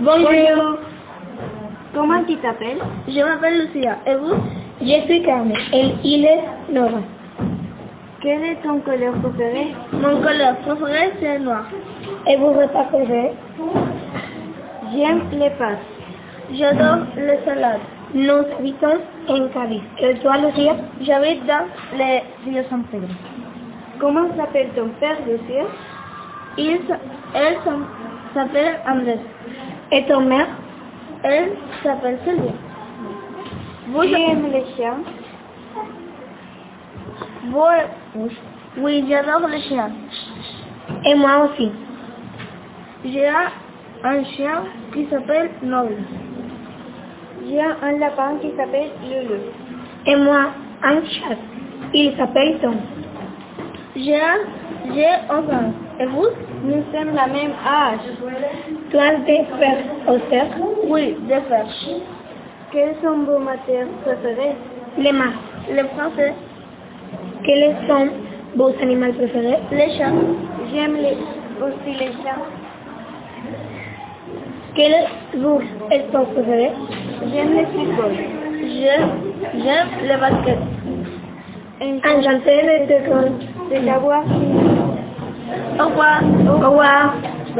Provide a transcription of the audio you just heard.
Bonjour. Comment tu t'appelles? Je m'appelle Lucia. Et vous? Je suis Carmen. Et il est Nora. Quel est ton couleur préféré? Mon couleur préférée, c'est le noir. Et vos repas préférés J'aime les pâtes. J'adore les salades. Nous habitons en Cádiz. Et toi, Lucia? J'habite dans les Ríos San Pedro. Comment s'appelle ton père, Lucia? Il, elle s'appelle Andrés. Et ton mère Elle s'appelle Sylvia. Vous, J'aime les chiens. vous, oui, j'adore les chiens. Et moi aussi. J'ai un chien qui s'appelle Noble. J'ai un lapin qui s'appelle Lulu. Et moi, un chat. Il s'appelle Tom. J'ai un, frère. Et vous Nous sommes la même âge. Tu as des frères ou sœurs Oui, des frères. Quelles sont vos matières préférées Les maths. Les français, Quels sont vos animaux préférés? Les chats. J'aime les, aussi les chiens. Quel est votre sport préféré J'aime le football. J'aime, le basket. Enchanté de te. De t'avoir 哇都高